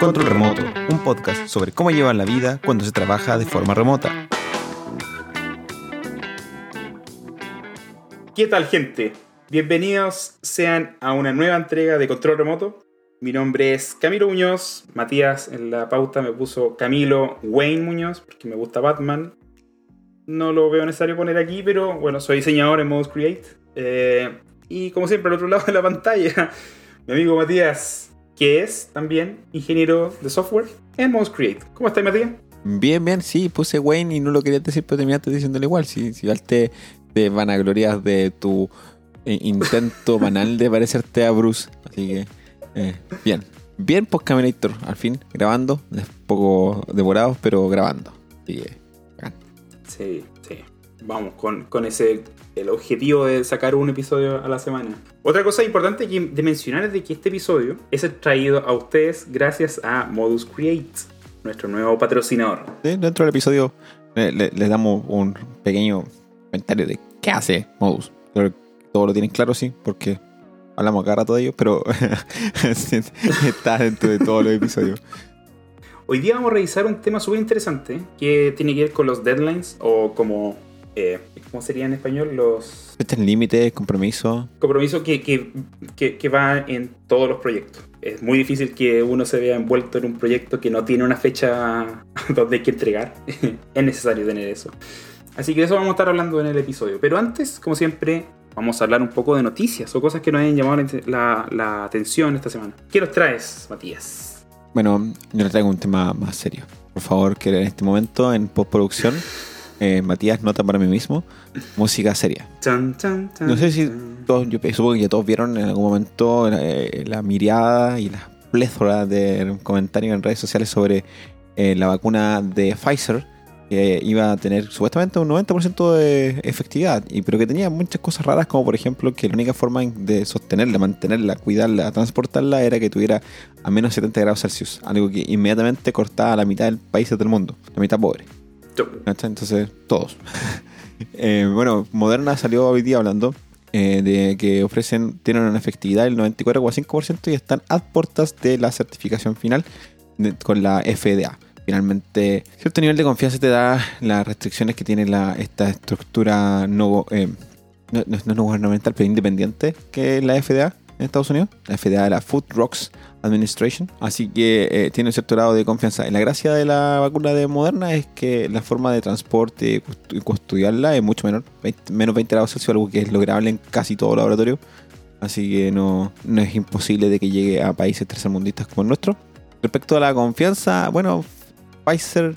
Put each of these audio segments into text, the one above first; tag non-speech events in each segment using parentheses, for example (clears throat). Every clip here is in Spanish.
Control Remoto, un podcast sobre cómo llevar la vida cuando se trabaja de forma remota. ¿Qué tal gente? Bienvenidos sean a una nueva entrega de Control Remoto. Mi nombre es Camilo Muñoz. Matías en la pauta me puso Camilo Wayne Muñoz porque me gusta Batman. No lo veo necesario poner aquí, pero bueno, soy diseñador en Modus Create. Eh, y como siempre, al otro lado de la pantalla, (laughs) mi amigo Matías, que es también ingeniero de software en Modus Create. ¿Cómo estás, Matías? Bien, bien, sí, puse Wayne y no lo quería decir, pero terminaste diciéndole igual. Si, si te, te vanaglorias de tu eh, intento banal de parecerte a Bruce. Así que, eh, bien. Bien, post Caminator, al fin, grabando. Un poco demorados, pero grabando. Así que, bacán. Sí. Vamos con, con ese el objetivo de sacar un episodio a la semana. Otra cosa importante de mencionar es de que este episodio es traído a ustedes gracias a Modus Create, nuestro nuevo patrocinador. Dentro del episodio le- le- les damos un pequeño comentario de qué hace Modus. Creo que todos lo tienen claro, sí, porque hablamos cada rato de ellos, pero (laughs) está dentro de todos los episodios. Hoy día vamos a revisar un tema súper interesante que tiene que ver con los deadlines o como... eh, ¿Cómo sería en español? Los Este es límite, compromiso. compromisos que, que, que, que va en todos los proyectos. Es muy difícil que uno se vea envuelto en un proyecto que no tiene una fecha (laughs) donde hay que entregar. (laughs) es necesario tener eso. Así que de eso vamos a estar hablando en el episodio. Pero antes, como siempre, vamos a hablar un poco de noticias o cosas que nos hayan llamado la, la atención esta semana. ¿Qué nos traes, Matías? Bueno, yo le traigo un tema más serio. Por favor, que en este momento, en postproducción, eh, Matías nota para mí mismo música seria. No sé si todos, yo supongo que ya todos vieron en algún momento eh, la mirada y la pléthora de comentarios en redes sociales sobre eh, la vacuna de Pfizer que iba a tener supuestamente un 90% de efectividad, y pero que tenía muchas cosas raras como por ejemplo que la única forma de sostenerla, mantenerla, cuidarla, transportarla era que tuviera a menos 70 grados Celsius, algo que inmediatamente cortaba a la mitad del países del mundo, la mitad pobre. Entonces, todos. (laughs) Eh, bueno, Moderna salió hoy día hablando eh, de que ofrecen, tienen una efectividad del 94,5% y están a puertas de la certificación final con la FDA. Finalmente, cierto nivel de confianza te da las restricciones que tiene la, esta estructura no, eh, no, no- no gubernamental, pero independiente que es la FDA en Estados Unidos. La FDA de la Food Drugs Administration. Así que eh, tiene un cierto grado de confianza. La gracia de la vacuna de Moderna es que la forma de transporte y cust- y custodiarla es mucho menor. 20 menos 20 grados Celsius, algo que es lograble en casi todo laboratorio. Así que no, no es imposible de que llegue a países tercermundistas como el nuestro. Respecto a la confianza, bueno, Pfizer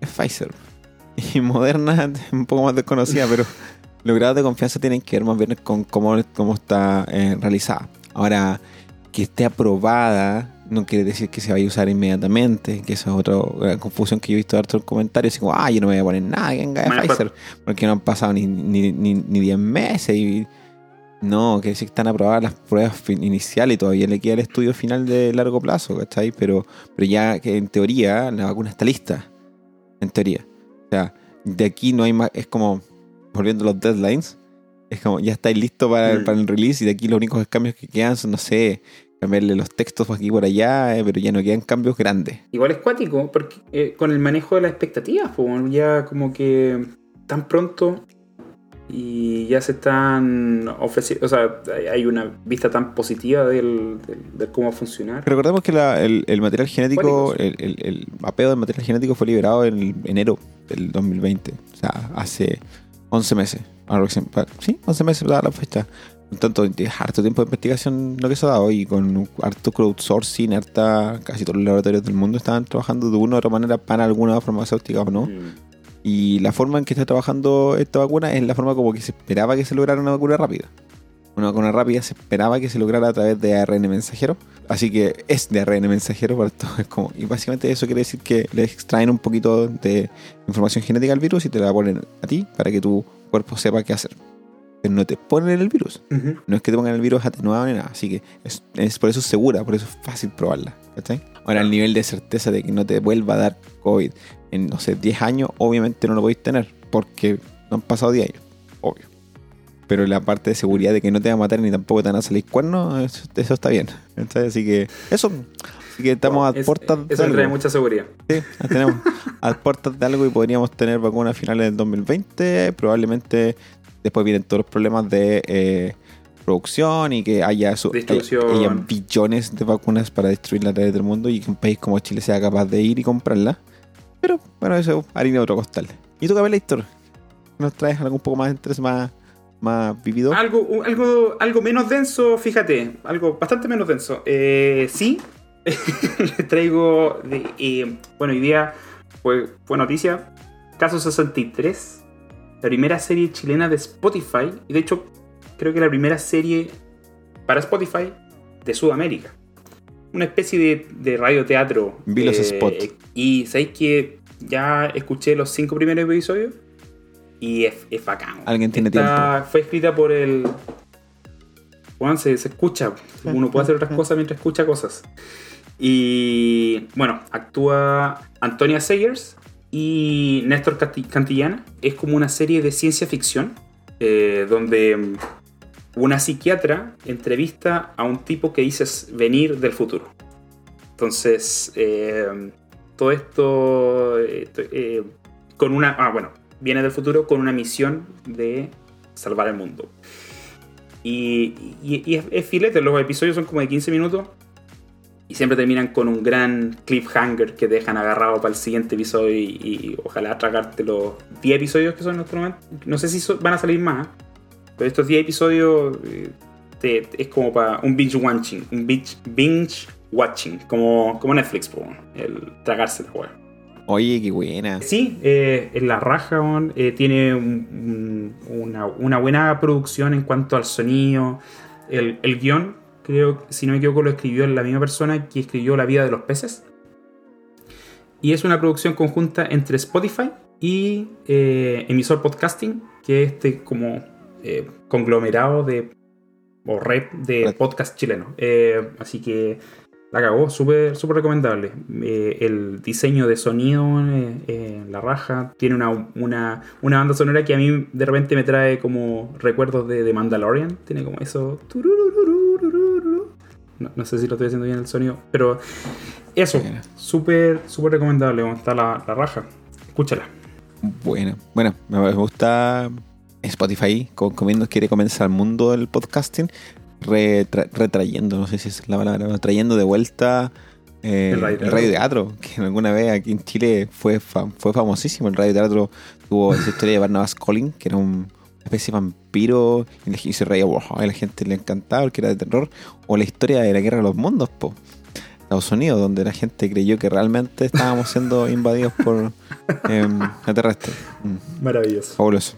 es Pfizer. Y Moderna (laughs) es un poco más desconocida, pero los grados de confianza tienen que ver más bien con cómo, cómo está eh, realizada. Ahora, que esté aprobada no quiere decir que se vaya a usar inmediatamente, que esa es otra confusión que yo he visto de hartos comentarios, así como, ah, yo no me voy a poner nada que venga de Pfizer, porque no han pasado ni, ni, ni, ni 10 meses y... No, quiere decir que están aprobadas las pruebas iniciales y todavía le queda el estudio final de largo plazo, ¿cachai? Pero, pero ya que en teoría la vacuna está lista. En teoría. O sea, de aquí no hay más. Es como, volviendo a los deadlines, es como ya estáis listo para, Mm. para el release y de aquí los únicos cambios que quedan son, no sé, cambiarle los textos por aquí y por allá, eh, pero ya no quedan cambios grandes. Igual es cuático, porque eh, con el manejo de las expectativas, pues, ya como que tan pronto y ya se están ofreciendo, o sea, hay- una vista tan positiva del, del- de cómo va a funcionar. Recordemos que la- el, el material genético, el, el, el mapeo del material genético fue liberado en enero del 2020. O sea, hace 11 meses. Sí, 11 meses da la fecha. Por tanto, es harto tiempo de investigación lo que se ha dado y con harto crowdsourcing, harta, casi todos los laboratorios del mundo estaban trabajando de una u otra manera para alguna farmacéutica o no. Mm. Y la forma en que está trabajando esta vacuna es la forma como que se esperaba que se lograra una vacuna rápida. Una vacuna rápida se esperaba que se lograra a través de ARN mensajero. Así que es de ARN mensajero para esto. Es como, y básicamente eso quiere decir que le extraen un poquito de información genética al virus y te la ponen a ti para que tu cuerpo sepa qué hacer. Pero no te ponen el virus. No es que te pongan el virus atenuado ni nada. Así que es, es por eso es segura, por eso es fácil probarla. ¿cachai? Ahora, el nivel de certeza de que no te vuelva a dar COVID en, no sé, 10 años, obviamente no lo podéis tener, porque no han pasado 10 años, obvio. Pero la parte de seguridad de que no te va a matar ni tampoco te van a salir cuernos, eso, eso está bien. ¿cachai? Así que, eso. Así que estamos a Es- puertas Eso de trae algo. mucha seguridad. Sí, tenemos (laughs) a puertas de algo y podríamos tener vacunas finales del 2020. Probablemente después vienen todos los problemas de eh, producción y que haya, su- Distribución. haya- haya billones de vacunas para destruir la red del mundo y que un país como Chile sea capaz de ir y comprarla. Pero bueno, eso es harina de otro costal. ¿Y tú, Héctor? ¿Nos traes algo un poco más interés, más, más vivido? Algo, algo, algo menos denso, fíjate, algo bastante menos denso. Eh, sí, (laughs) les traigo, de- eh, bueno, hoy día fue, fue noticia, Caso 63, la primera serie chilena de Spotify, y de hecho creo que la primera serie para Spotify de Sudamérica. Una especie de, de radioteatro. Vi los spots. Y sabéis que ya escuché los cinco primeros episodios y es, es bacán. Alguien tiene Está- Fue escrita por el. Bueno, se, se escucha. Uno puede hacer otras cosas mientras escucha cosas. Y bueno, actúa Antonia Sayers y Néstor Canti- Cantillana. Es como una serie de ciencia ficción eh, donde una psiquiatra entrevista a un tipo que dice venir del futuro. Entonces, eh, todo esto eh, con una. Ah, bueno, viene del futuro con una misión de salvar el mundo. Y, y- es filete, los episodios son como de 15 minutos y siempre terminan con un gran cliffhanger que te dejan agarrado para el siguiente episodio y, y ojalá tragarte los 10 episodios que son en este momento. No sé si so- van a salir más, pero estos 10 episodios eh, te- es como para un binge watching, un binge, binge watching, como, como Netflix, po, el tragarse la web. Oye, qué buena. Sí, eh, en la raja, eh, tiene un- un- una, una buena producción en cuanto al sonido. El, el guion, creo, si no me equivoco, lo escribió la misma persona que escribió La vida de los peces. Y es una producción conjunta entre Spotify y eh, Emisor Podcasting, que es este como eh, conglomerado de o red de podcast chileno. Eh, así que la cagó, súper súper recomendable. Eh, el diseño de sonido, eh, la raja, tiene una, una, una banda sonora que a mí de repente me trae como recuerdos de, de Mandalorian. Tiene como eso. No, no sé si lo estoy haciendo bien el sonido, pero eso, súper súper recomendable. Está la, la raja. Escúchala. Bueno, bueno, me gusta Spotify, comiendo quiere comenzar el mundo del podcasting, retra- retrayendo, no sé si es la palabra, trayendo de vuelta eh, El el, radioteatro. radioteatro, que alguna vez aquí en Chile fue, fue famosísimo. El radioteatro tuvo esa historia de Barnabas Collins, que era un- especie de vampiro y, se reía, wow, a la gente le encantaba porque era de terror. O la historia de la guerra de los mundos, po. Estados Unidos, donde la gente creyó que realmente estábamos siendo (laughs) invadidos por em, extraterrestres. Mm. Maravilloso. Fabuloso.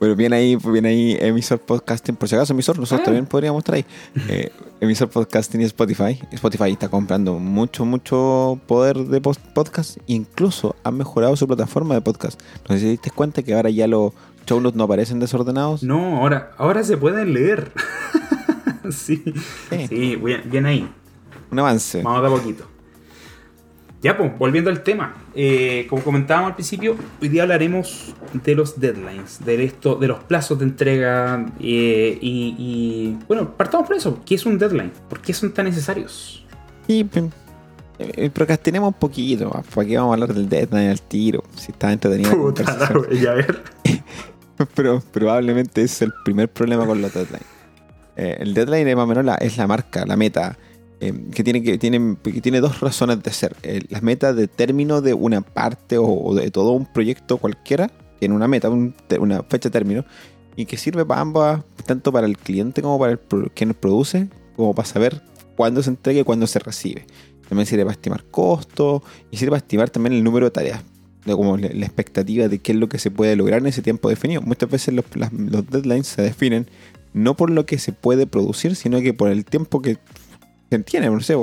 Bueno, bien ahí, bien ahí, emisor podcasting. Por si acaso, emisor, nosotros Ah. también podríamos ahí. (laughs) Eh, emisor podcasting y Spotify. Spotify está comprando mucho, mucho poder de podcast. Incluso han mejorado su plataforma de podcast. No sé si te diste cuenta que ahora ya los show notes no aparecen desordenados. No, ahora, ahora se pueden leer. (laughs) sí, Sí. sí, bien, bien ahí. Un avance. Vamos de a poquito. Ya, pues, volviendo al tema. Eh, como comentábamos al principio, hoy día hablaremos de los deadlines, de esto, de los plazos de entrega. eh, y, y, bueno, partamos por eso. ¿Qué es un deadline? ¿Por qué son tan necesarios? Y pues, eh, procrastinemos un poquito. ¿Para qué vamos a hablar del deadline al tiro? Si está entretenido. la conversación. (laughs) güey, a ver. (laughs) (laughs) Pero probablemente es el primer problema con los deadlines. Eh, el deadline es más o menos la, es la marca, la meta, eh, que, tiene, que, tiene, que tiene dos razones de ser. Eh, la meta de término de una parte o, de todo un proyecto cualquiera, tiene una meta, una fecha de término, y que sirve para ambas, tanto para el cliente como para el pro- quien produce, como para saber cuándo se entrega y cuándo se recibe. También sirve para estimar costos y sirve para estimar también el número de tareas de como la, la expectativa de qué es lo que se puede lograr en ese tiempo definido. Muchas veces los, las- los deadlines se definen no por lo que se puede producir, sino que por el tiempo que se tiene. No sé,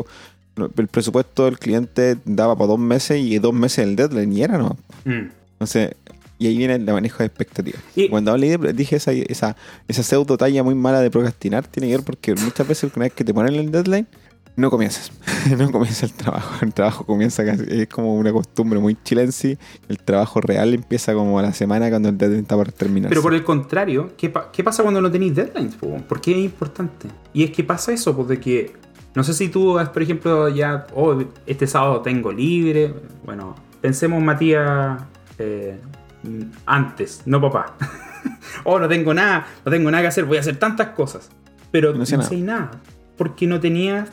el presupuesto del cliente daba para dos meses y dos meses el deadline y era, ¿no? Mm. Entonces, y ahí viene el manejo de expectativas. Y- Cuando hablé dije esa, esa, esa pseudo talla muy mala de procrastinar, tiene que ver porque muchas veces una vez que te ponen el deadline, no comienzas. (laughs) no comienza el trabajo. El trabajo comienza casi, es como una costumbre muy chilense. El trabajo real empieza como a la semana cuando el deadline está por terminar. Pero por el contrario, ¿qué, pa- qué pasa cuando no tenéis deadlines? po? ¿Por qué es importante? Y es que pasa eso, pues de que No sé si tú, por ejemplo, ya, oh, este sábado tengo libre. Bueno, pensemos, Matías, eh, antes, no papá. (laughs) oh, no tengo nada, no tengo nada que hacer, voy a hacer tantas cosas. Pero no, sé nada. Porque no tenías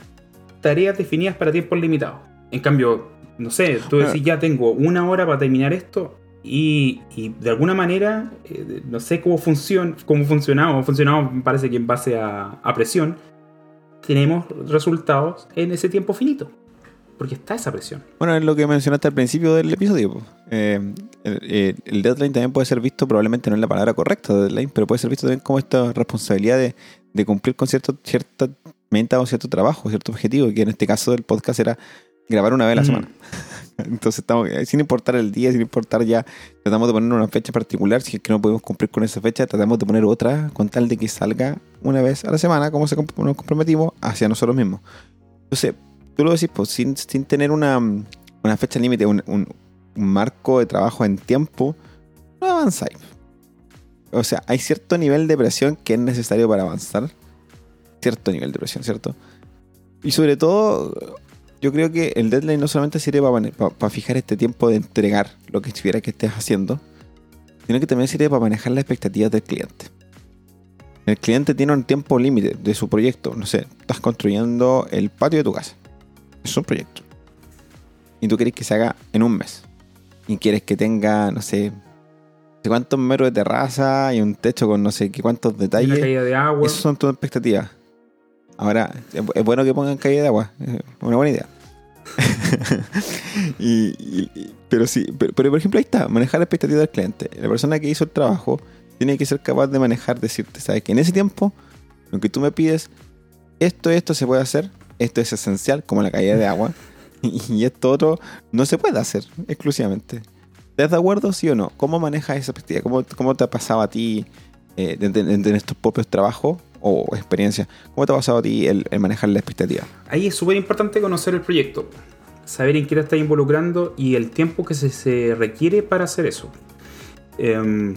tareas definidas para tiempos limitados. En cambio, no sé, tú decís, ya tengo una hora para terminar esto. Y, de alguna manera, eh, no sé cómo funciona, cómo funcionamos, funcionamos me parece que en base a, a presión, tenemos resultados en ese tiempo finito. Porque está esa presión. Bueno, es lo que mencionaste al principio del episodio. Eh, el, deadline también puede ser visto, probablemente no es la palabra correcta, deadline, pero puede ser visto también como esta responsabilidad de, cumplir con cierto, cierta meta o cierto trabajo, cierto objetivo, que en este caso del podcast era grabar una vez a la mm. semana. (laughs) Entonces estamos, eh, sin importar el día, sin importar ya, tratamos de poner una fecha particular, si es que no podemos cumplir con esa fecha, tratamos de poner otra con tal de que salga una vez a la semana, como se nos comprometimos, hacia nosotros mismos. Entonces, tú lo decís, pues sin, tener una, fecha límite, un, marco de trabajo en tiempo, no avanzáis. O sea, hay cierto nivel de presión que es necesario para avanzar. Cierto nivel de presión, ¿cierto? Y sobre todo, yo creo que el deadline no solamente sirve para, fijar este tiempo de entregar lo que estuviera que estés haciendo, sino que también sirve para manejar las expectativas del cliente. El cliente tiene un tiempo límite de su proyecto. No sé, estás construyendo el patio de tu casa. Es un proyecto. Y tú quieres que se haga en un mes. Y quieres que tenga, no sé, no sé cuántos metros de terraza y un techo con no sé qué cuántos detalles. Una caída de agua. Esas son tus expectativas. Ahora, es bueno que pongan caída de agua. Una buena idea. (laughs) pero sí, pero, por ejemplo ahí está, manejar la expectativa del cliente. La persona que hizo el trabajo tiene que ser capaz de manejar, decirte, sabes que en ese tiempo, lo que tú me pides, esto, esto se puede hacer, esto es esencial, como la caída de agua, (laughs) y, esto otro no se puede hacer exclusivamente. ¿Estás de acuerdo, sí o no? ¿Cómo manejas esa expectativa? ¿Cómo, cómo te ha pasado a ti eh, en estos propios trabajos o experiencia. ¿Cómo te ha pasado a ti el, manejar la expectativa? Ahí es súper importante conocer el proyecto, saber en qué te estás involucrando y el tiempo que se, requiere para hacer eso. Em,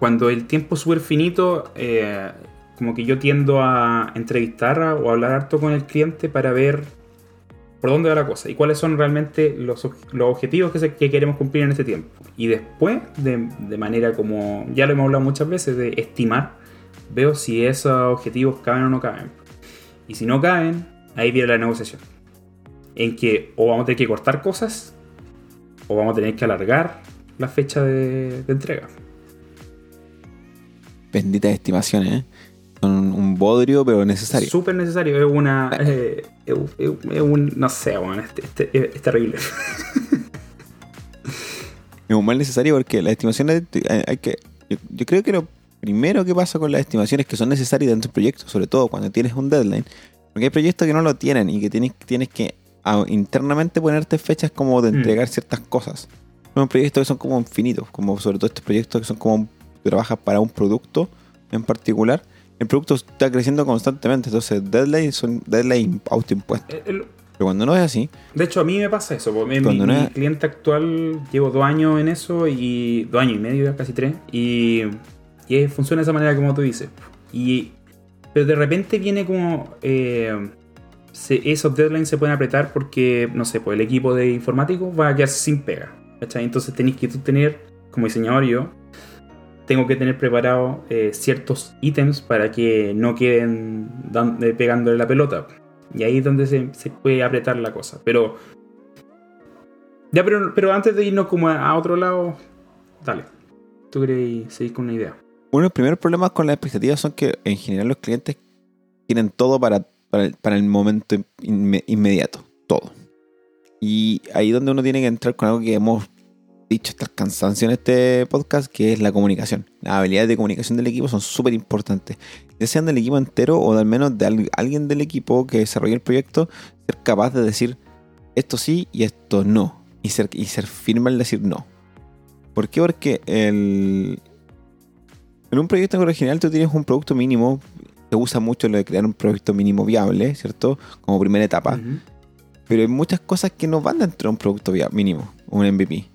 cuando el tiempo es súper finito, eh, como que yo tiendo a entrevistar o hablar harto con el cliente para ver por dónde va la cosa y cuáles son realmente los, objetivos que, que, queremos cumplir en este tiempo. Y después, de, de, manera como ya lo hemos hablado muchas veces, de estimar veo si esos objetivos caben o no caben. Y si no caben, ahí viene la negociación. En que o vamos a tener que cortar cosas o vamos a tener que alargar la fecha de, entrega. Benditas estimaciones, ¿eh? Son un bodrio, pero necesario. Súper necesario. Es una. Ah. Eh, es, un. No sé, bueno, es, terrible. (laughs) es un mal necesario porque las estimaciones hay que. Yo, yo creo que lo primero que pasa con las estimaciones que son necesarias dentro del proyecto, sobre todo cuando tienes un deadline, porque hay proyectos que no lo tienen y que tienes, tienes que internamente ponerte fechas como de mm. entregar ciertas cosas. Son proyectos que son como infinitos, como sobre todo estos proyectos que son como trabajas para un producto en particular. El producto está creciendo constantemente, entonces deadlines son deadlines autoimpuestos. Eh, Pero cuando no es así. De hecho, a mí me pasa eso. Mi, mi, cliente actual llevo dos años en eso y dos años y medio, casi tres. Y y funciona de esa manera como tú dices. Y, pero de repente viene como... Eh, esos deadlines se pueden apretar porque, no sé, pues el equipo de informáticos va a quedarse sin pega. Entonces tenéis que tener, como diseñador yo, tengo que tener preparados eh, ciertos ítems para que no queden eh, pegándole la pelota. Y ahí es donde se, puede apretar la cosa. Pero. Ya, pero, pero antes de irnos como a, otro lado, dale. ¿Tú querés seguir con una idea? Uno de los primeros problemas con las expectativas son que en general los clientes quieren todo para, para, el, momento inmediato, todo. Y ahí es donde uno tiene que entrar con algo que hemos dicho hasta cansancio en este podcast, que es la comunicación. Las habilidades de comunicación del equipo son súper importantes. Ya sean del equipo entero o al menos de alguien del equipo que desarrolla el proyecto, ser capaz de decir esto sí y esto no. Y ser, y ser firme al decir no. ¿Por qué? Porque el, en un proyecto original tú tienes un producto mínimo, se usa mucho lo de crear un proyecto mínimo viable, ¿cierto? Como primera etapa. Pero hay muchas cosas que no van dentro de un producto mínimo, un MVP.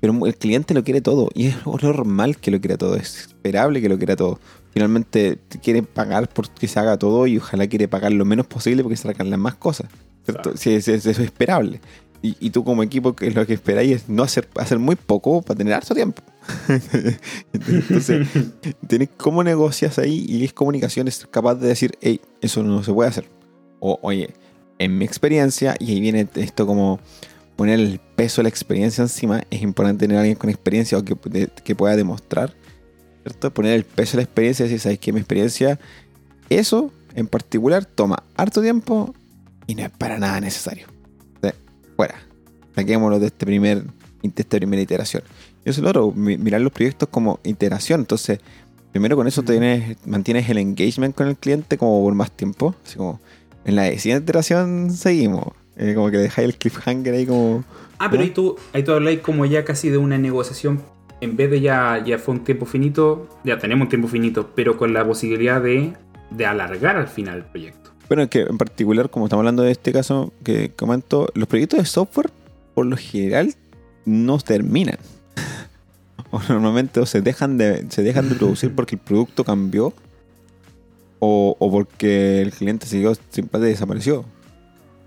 Pero el cliente lo quiere todo y es normal que lo quiera todo, es esperable que lo quiera todo. finalmente quiere pagar porque se haga todo y ojalá quiere pagar lo menos posible porque se hagan las más cosas. ¿cierto? Claro. Sí, es- es- eso es esperable. Y, y tú como equipo, que lo que esperáis es no hacer, hacer muy poco para tener harto tiempo. (laughs) Entonces, tienes cómo negocias ahí y es comunicación, es capaz de decir, hey, eso no se puede hacer. O, oye, en mi experiencia, y ahí viene esto como poner el peso de la experiencia encima, es importante tener a alguien con experiencia o que, de- que pueda demostrar, ¿cierto? Poner el peso de la experiencia y decir, ¿sabes qué? Mi experiencia, eso en particular toma harto tiempo y no es para nada necesario. O sea, fuera. Saquémoslo de este primer de esta primera iteración. Eso es lo otro, mi- mirar los proyectos como iteración. Entonces, primero con eso Ujú. tienes, mantienes el engagement con el cliente como por más tiempo. Así como, en la siguiente iteración seguimos. Eh, como que dejáis el cliffhanger ahí como... Ah, pero ahí tú, ahí tú habláis como ya casi de una negociación. En vez de ya, ya fue un tiempo finito, ya tenemos un tiempo finito, pero con la posibilidad de, de alargar al final el proyecto. Bueno, que en particular, como estamos hablando de este caso que comento, los proyectos de software, por lo general, no terminan. O (laughs) normalmente o se dejan de, se dejan de producir porque el producto cambió o, o porque el cliente siguió simplemente desapareció.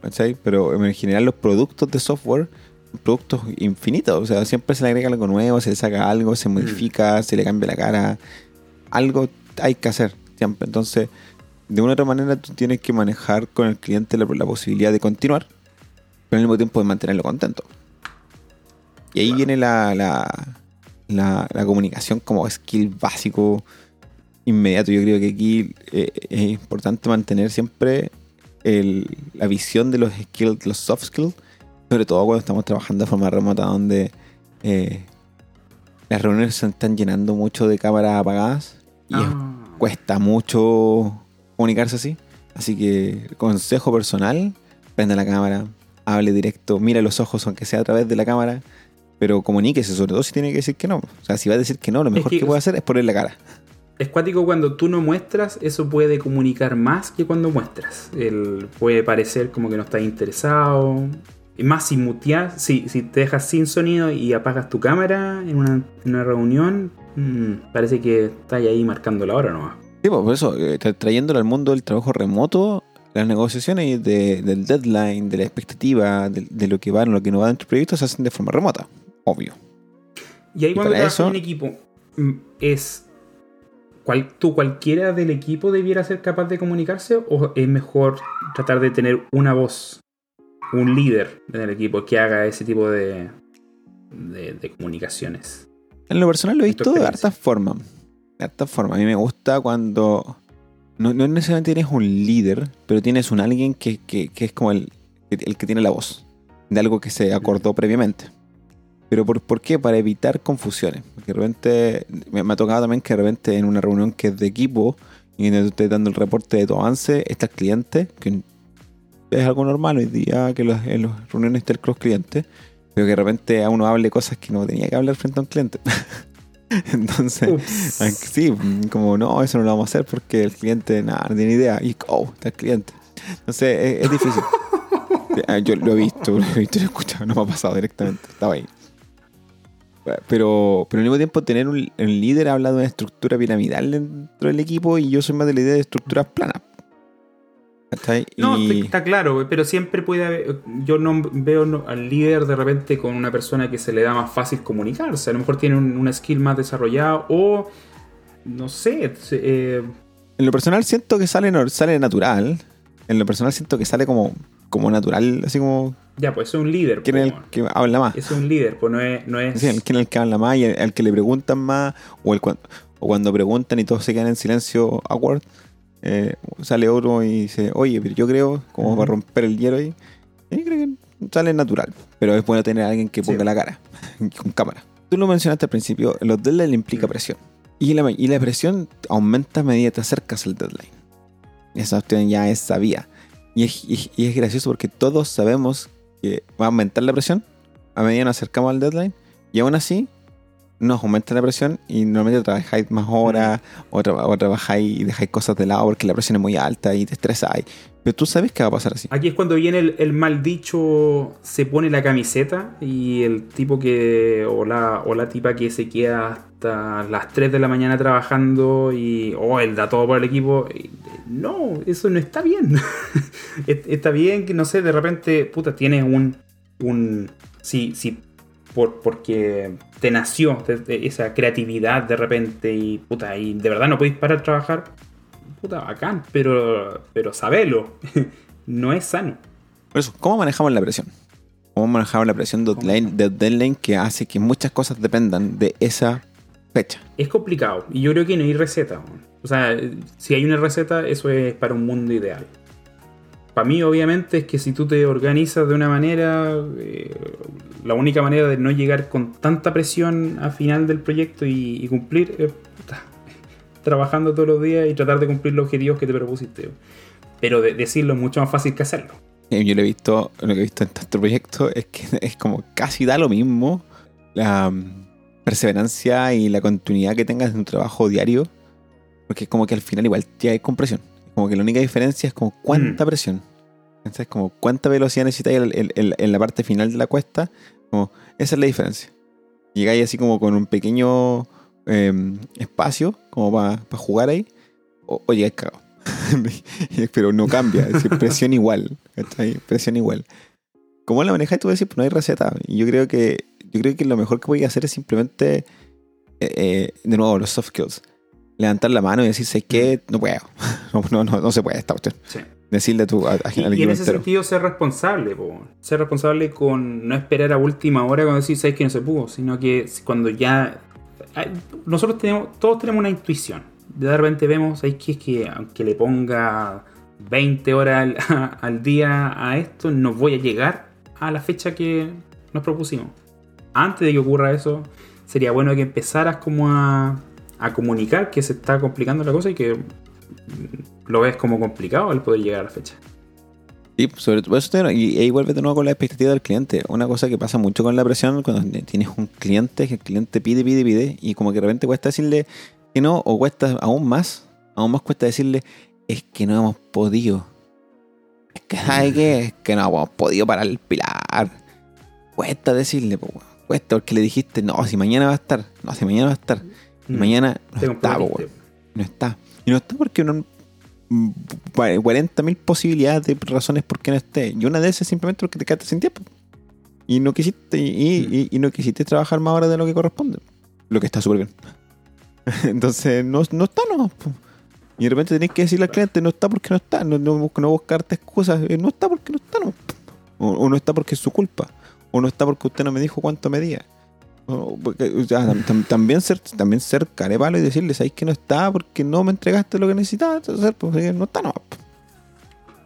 ¿Cachai? Pero en general los productos de software son productos infinitos. O sea, siempre se le agrega algo nuevo, se le saca algo, se modifica, se le cambia la cara. Algo hay que hacer siempre. Entonces, de una u otra manera tú tienes que manejar con el cliente la, la posibilidad de continuar, pero al mismo tiempo de mantenerlo contento. Y ahí Claro. viene la, la, la- la comunicación como skill básico inmediato. Yo creo que aquí eh, es importante mantener siempre el- la visión de los skills, los soft skills, sobre todo cuando estamos trabajando de forma remota, donde eh, las reuniones se están llenando mucho de cámaras apagadas y es Ah. cuesta mucho comunicarse así. Así que, consejo personal, prenda la cámara, hable directo, mira los ojos aunque sea a través de la cámara, pero comuníquese, sobre todo si tiene que decir que no. O sea, si va a decir que no, lo mejor que- que, puede hacer es ponerle la cara. Es cuático cuando tú no muestras, eso puede comunicar más que cuando muestras. El, puede parecer como que no estás interesado. Y más si muteas, si, si te dejas sin sonido y apagas tu cámara en una, en una reunión, mm, parece que estás ahí marcando la hora nomás. Sí, pues, por eso, eh, tra- trayéndolo al mundo del trabajo remoto, las negociaciones de- del deadline, de la expectativa, de, de lo que va, lo que no va dentro del proyecto, se hacen de forma remota, obvio. Y ahí Y cuando trabajas eso- en equipo, mm, es. Cual, ¿Tú cualquiera del equipo debiera ser capaz de comunicarse? ¿O es mejor tratar de tener una voz, un líder en el equipo que haga ese tipo de, de, de comunicaciones? En lo personal lo he visto de hartas formas. De hartas formas. A mí me gusta cuando. No, no necesariamente tienes un líder, pero tienes un alguien que, que- que es como el, el que tiene la voz. De algo que se acordó previamente. Pero ¿por, por qué? Para evitar confusiones. Porque de repente. Me, me ha tocado también que de repente en una reunión que es de equipo y donde estoy dando el reporte de tu avance, está el cliente, que es algo normal hoy día que los- en las reuniones está el cross cliente, pero que de repente a uno hable cosas que no tenía que hablar frente a un cliente. (laughs) Entonces, Ups. ah, sí, como no, eso no lo vamos a hacer porque el cliente nada, no tiene idea. Y oh, está el cliente. Entonces, es, es difícil. (laughs) Ah, Yo lo he visto, lo he visto, lo he escuchado, no me ha pasado directamente, estaba ahí. Pero, pero al mismo tiempo tener un, un líder habla de una estructura piramidal dentro del equipo y yo soy más de la idea de estructuras planas. ¿Cachai? No, está claro, pero siempre puede haber. Yo no veo al líder de repente con una persona que se le da más fácil comunicarse. A lo mejor tiene un- una skill más desarrollada o. No sé. eh, En lo personal siento que sale, sale natural. En lo personal siento que sale como, como natural, así como ya, pues es un líder. quién es el que habla más. Es un líder, pues no es. No es Sí, el- quién es el que habla más y el, el que le preguntan más, o, el, o cuando preguntan y todos se quedan en silencio awkward, eh, sale otro y dice, oye, pero yo creo, como Ujú. para romper el hielo ahí, yo creo que sale natural, pero es bueno tener a alguien que ponga Sí. la cara, (laughs) con cámara. Tú lo mencionaste al principio, los deadlines implica Mm. presión. Y la, y la presión aumenta a medida que te acercas al deadline. Esa opción ya es sabía. Y es, y- es gracioso porque todos sabemos que va a aumentar la presión a medida que nos acercamos al deadline. Y aún así, nos aumenta la presión y normalmente trabajáis más horas o, tra- o trabajáis y dejáis cosas de lado porque la presión es muy alta y te estresáis. Pero tú sabes que va a pasar así. Aquí es cuando viene el, el mal dicho, se pone la camiseta y el tipo que, o la, o la tipa que se queda hasta las 3 de la mañana trabajando y, oh, él da todo por el equipo. No, eso no está bien. (laughs) Es- está bien que, no sé, de repente, puta, tienes un, un, sí, sí, por, porque te nació esa creatividad de repente y, puta, y de verdad no podéis parar de trabajar. Puta, bacán, pero, pero sabelo. (laughs) no es sano. Por eso, ¿cómo manejamos la presión? ¿Cómo manejamos la presión de deadline, de deadline que hace que muchas cosas dependan de esa fecha? Es complicado y yo creo que no hay receta. O sea, si hay una receta, eso es para un mundo ideal. Para mí, obviamente, es que si tú te organizas de una manera, eh, la única manera de no llegar con tanta presión al final del proyecto y, cumplir es (laughs) trabajando todos los días y tratar de cumplir los objetivos que te propusiste. Pero de- decirlo es mucho más fácil que hacerlo. Eh, Yo lo he visto, lo que he visto en tantos proyectos es que (laughs) es como casi da lo mismo la mm, perseverancia y la continuidad que tengas en un trabajo diario, porque es como que al final igual ya hay compresión. Como que la única diferencia es como cuánta Mm. presión. Entonces, como cuánta velocidad necesitáis en, la parte final de la cuesta, como esa es la diferencia. Llegáis así como con un pequeño em, espacio, como para jugar ahí, o, o llegáis cagado. (laughs) Pero no cambia, es decir, presión igual. ¿cachai? Presión igual. ¿Cómo la manejas? Tú decir, pues no hay receta. Y yo creo que, yo creo que lo mejor que voy a hacer es simplemente, eh, eh, de nuevo, los soft skills. Levantar la mano y decir, ¿sabes qué? No puedo. (laughs) No, no, no, se puede esta cuestión. Sí. Decirle a tu a, a- Y, al y en ese entero. sentido ser responsable, po. ser responsable con no esperar a última hora cuando decís sabes que no se pudo, sino que cuando ya nosotros tenemos, todos tenemos una intuición. De repente vemos, ¿sabes qué? Es que aunque le ponga 20 horas al, (laughs) al día a esto, no voy a llegar a la fecha que nos propusimos. Antes de que ocurra eso, sería bueno que empezaras como a, a comunicar que se está complicando la cosa y que lo ves como complicado el poder llegar a la fecha. Sí, sobre todo eso, y ahí vuelve de nuevo con la expectativa del cliente. Una cosa que pasa mucho con la presión cuando tienes un cliente, que el cliente pide, pide, pide, y como que de repente cuesta decirle que no, o cuesta aún más, aún más cuesta decirle, es que no hemos podido. Es que, ¿sabe qué? Es que no hemos podido parar el pilar. Cuesta decirle, cuesta porque le dijiste, no, si mañana va a estar, no, si mañana va a estar, y Mm. mañana no está, po, weón. no está. Y no está porque no, 40.000 posibilidades de razones por qué no esté. Y una de esas es simplemente porque te quedaste sin tiempo. Y no quisiste, y, y- y no quisiste trabajar más horas de lo que corresponde. Lo que está súper bien. (laughs) Entonces, no, no está nomás. po. Y de repente tenés que decirle al cliente, no está porque no está. No, no, no buscarte excusas. eh, No está porque no está nomás. O, o no está porque es su culpa. O no está porque usted no me dijo cuánto medía. También ser también ser carepalo y decirle, ¿sabes que no está porque no me entregaste lo que necesitabas hacer? Pues no está nomás. po.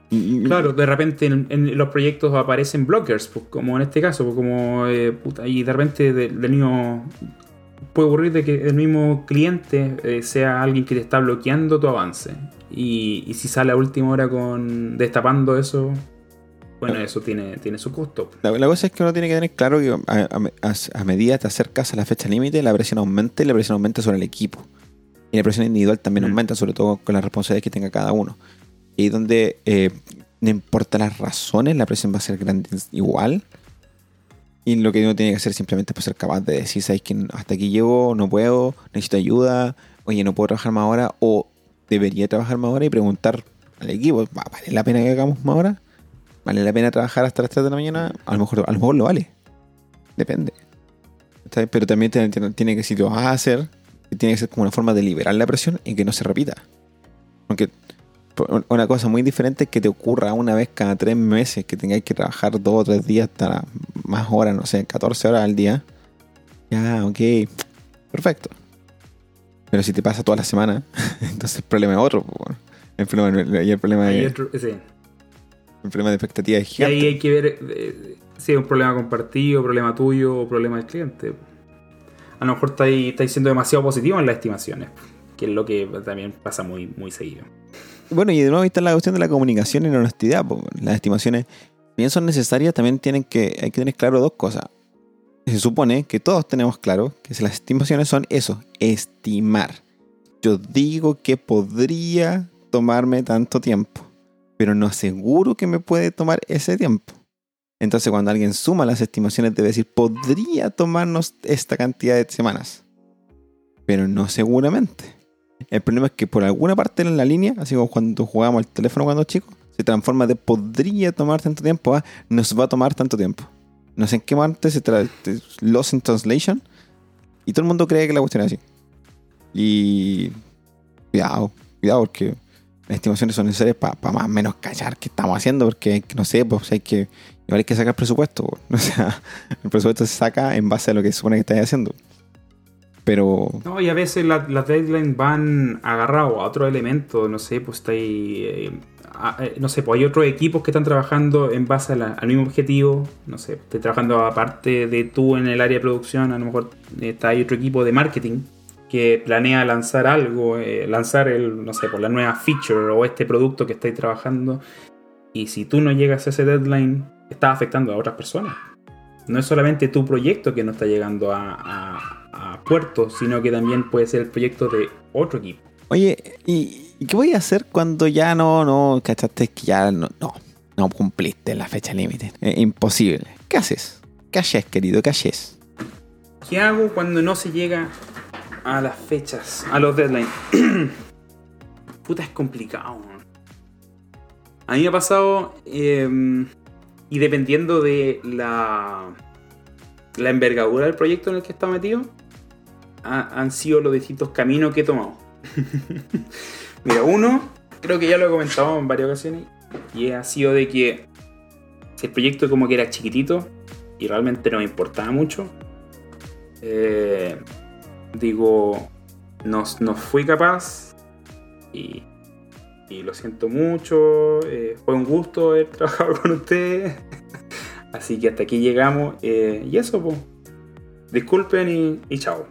Y- y- Claro, de repente en, los proyectos aparecen blockers, pues, como en este caso, pues, como eh, puta, y de repente de- del mismo puede ocurrir de que el mismo cliente eh, sea alguien que te está bloqueando tu avance. Y, y si sale a última hora con destapando eso, bueno, eso tiene, tiene su costo. La, la cosa es que uno tiene que tener claro que a, a- a- a medida te acercas a la fecha límite, la presión aumenta y la presión aumenta sobre el equipo. Y la presión individual también Mm. aumenta, sobre todo con las responsabilidades que tenga cada uno. Y donde eh, no importa las razones, la presión va a ser grande igual. Y lo que uno tiene que hacer simplemente es pues, ser capaz de decir, ¿sabes que hasta aquí llego, no puedo, necesito ayuda, oye, no puedo trabajar más ahora, o debería trabajar más ahora y preguntar al equipo, ¿va- ¿vale la pena que hagamos más ahora? ¿Vale la pena trabajar hasta las 3 de la mañana? A lo mejor, a lo, mejor lo vale. Depende. Pero también tiene, que, si lo vas a hacer, tiene que ser como una forma de liberar la presión y que no se repita. Porque por- una cosa muy diferente es que te ocurra una vez cada tres meses que tengáis que trabajar dos o tres días hasta más horas, no sé, 14 horas al día. Ya, ok, perfecto. Pero si te pasa toda la semana, (laughs) entonces el problema es otro. El problema, y el problema, otro- sí. El problema de expectativa es Y ahí gigante. hay que ver eh, si es un problema compartido, problema tuyo o problema del cliente. A lo mejor estáis, estáis siendo demasiado positivo en las estimaciones, que es lo que también pasa muy, muy seguido. Bueno, y de nuevo está la cuestión de la comunicación y la honestidad. Las estimaciones, si bien son necesarias, también tienen que, hay que tener claro dos cosas. se supone que todos tenemos claro que las estimaciones son eso, estimar. Yo digo que podría tomarme tanto tiempo, pero no aseguro que me puede tomar ese tiempo. Entonces cuando alguien suma las estimaciones debe decir, podría tomarnos esta cantidad de semanas, pero no seguramente. El problema es que por alguna parte en la línea, así como cuando jugábamos el teléfono cuando chicos, se transforma de podría tomar tanto tiempo a nos va a tomar tanto tiempo. No sé en qué parte se trae Lost in Translation y todo el mundo cree que la cuestión es así. Y cuidado, cuidado porque estimaciones son necesarias para más o menos callar qué estamos haciendo, porque no sé, pues hay que, igual hay que sacar presupuesto. (laughs) O sea, el presupuesto se saca en base a lo que se supone que estáis haciendo. Pero. No, y a veces las deadlines van agarrados a otro elemento, no sé, pues está ahí. Eh, eh, no sé, pues hay otros equipos que están trabajando en base al mismo objetivo. No sé, estoy trabajando aparte de tú en el área de producción, a lo mejor está ahí otro equipo de marketing que planea lanzar algo, eh, lanzar el, no sé, por la nueva feature o este producto que estáis trabajando. Y si tú no llegas a ese deadline, estás afectando a otras personas. No es solamente tu proyecto que no está llegando a puerto, sino que también puede ser el proyecto de otro equipo. Oye, ¿y, qué voy a hacer cuando ya no, no, cachaste que ya no, no, no cumpliste la fecha límite? imposible. ¿Qué haces? ¿Qué haces, querido? ¿Qué haces? ¿Qué hago cuando no se llega a las fechas, a los deadlines? (clears throat) Puta, es complicado. A mí me ha pasado, em, y dependiendo de la, la envergadura del proyecto en el que está metido, han sido los distintos caminos que he tomado. (laughs) Mira, uno, creo que ya lo he comentado en varias ocasiones, y ha sido de que el proyecto como que era chiquitito y realmente no me importaba mucho, eh, digo, no, no, fui capaz y, y lo siento mucho, eh, fue un gusto haber (laughs) trabajado con ustedes, así que hasta aquí llegamos eh, y eso, pues, disculpen y, y chao.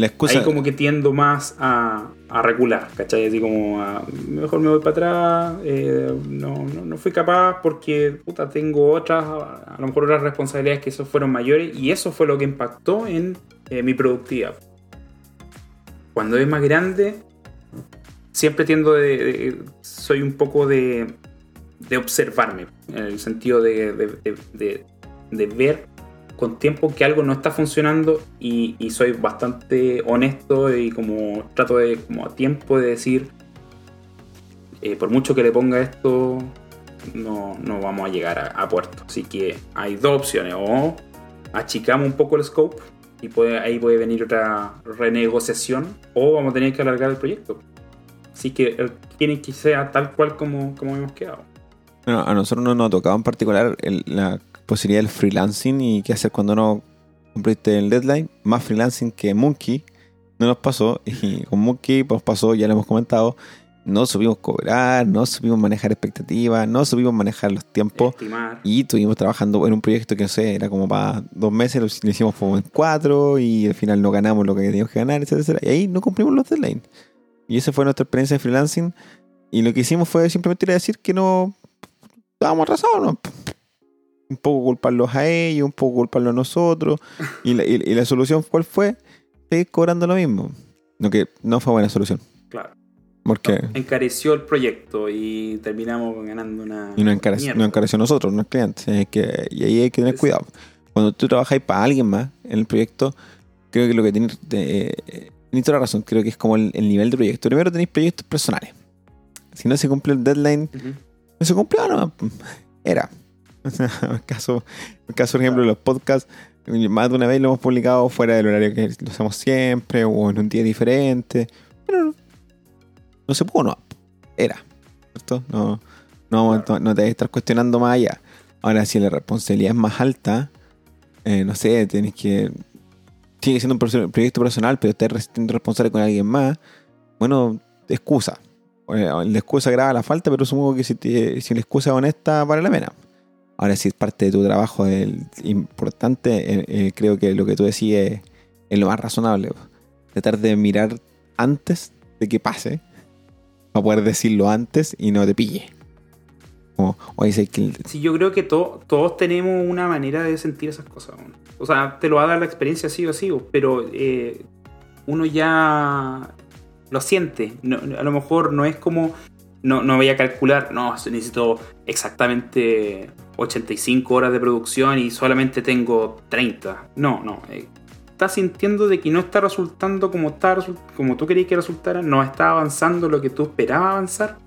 Ahí como que tiendo más a, a regular, ¿cachai? Así como, a, mejor me voy para atrás, eh, no, no, fui capaz porque, puta, tengo otras, a lo mejor otras responsabilidades que eso fueron mayores y eso fue lo que impactó en eh, mi productividad. Cuando es más grande, siempre tiendo de, soy un poco de, de observarme, en el sentido de, de, de ver con tiempo que algo no está funcionando y, soy bastante honesto y como trato de como a tiempo de decir eh, por mucho que le ponga esto no, no vamos a llegar a, puerto. Así que hay dos opciones o achicamos un poco el scope y puede, ahí puede venir otra renegociación o vamos a tener que alargar el proyecto. Así que tiene que ser tal cual como, como hemos quedado. A nosotros no nos ha tocado en particular la posibilidad del freelancing y qué hacer cuando no cumpliste el deadline. Más freelancing que Monkey no nos pasó. Y con Monkey pues pasó, ya lo hemos comentado, no supimos cobrar, no supimos manejar expectativas, no supimos manejar los tiempos. Y estuvimos trabajando en un proyecto que no sé, era como para dos meses, lo hicimos como en cuatro y al final no ganamos lo que teníamos que ganar, etcétera, Y ahí no cumplimos los deadlines. Y esa fue nuestra experiencia de freelancing. Y lo que hicimos fue simplemente ir a decir que no estábamos atrasados, ¿no? Un poco culparlos a ellos, un poco culparlos a nosotros. (laughs) Y la, y, la solución, ¿cuál fue? Seguir cobrando lo mismo. Lo que no fue buena solución. Claro. Porque encareció el proyecto y terminamos ganando una. Y no encareció, no encareció a nosotros, no es cliente. que, y ahí hay que tener cuidado. Cuando tú trabajas para alguien más en el proyecto, creo que lo que tienes. Eh, tienes toda la razón, creo que es como el, nivel de proyecto. Primero tenéis proyectos personales. Si no se cumple el deadline, no se cumplió, no. Era. En (laughs) caso, en caso, por ejemplo, de los podcasts, más de una vez lo hemos publicado fuera del horario que lo hacemos siempre o en un día diferente. Pero no se pudo, no. Era. ¿Cierto? No, no, no, te debes estar cuestionando más allá. Ahora, si la responsabilidad es más alta, eh, no sé, tienes que. Sigue siendo un proyecto personal, pero estás siendo responsable con alguien más. Bueno, excusa. La excusa graba la falta, pero supongo que si, si la excusa es honesta, vale la pena. Ahora, si es parte de tu trabajo el importante, eh, eh, creo que lo que tú decís es, lo más razonable. Tratar de mirar antes de que pase, para poder decirlo antes y no te pille. Como, que. Sí, yo creo que to- todos tenemos una manera de sentir esas cosas. weón. O sea, te lo va a dar la experiencia sí o sí, pero eh, uno ya lo siente. No- no- a lo mejor no es como. No, no voy a calcular, no, necesito exactamente 85 horas de producción y solamente tengo 30. No, no. eh, estás sintiendo de que no está resultando como, está, como tú querías que resultara, no está avanzando lo que tú esperabas avanzar.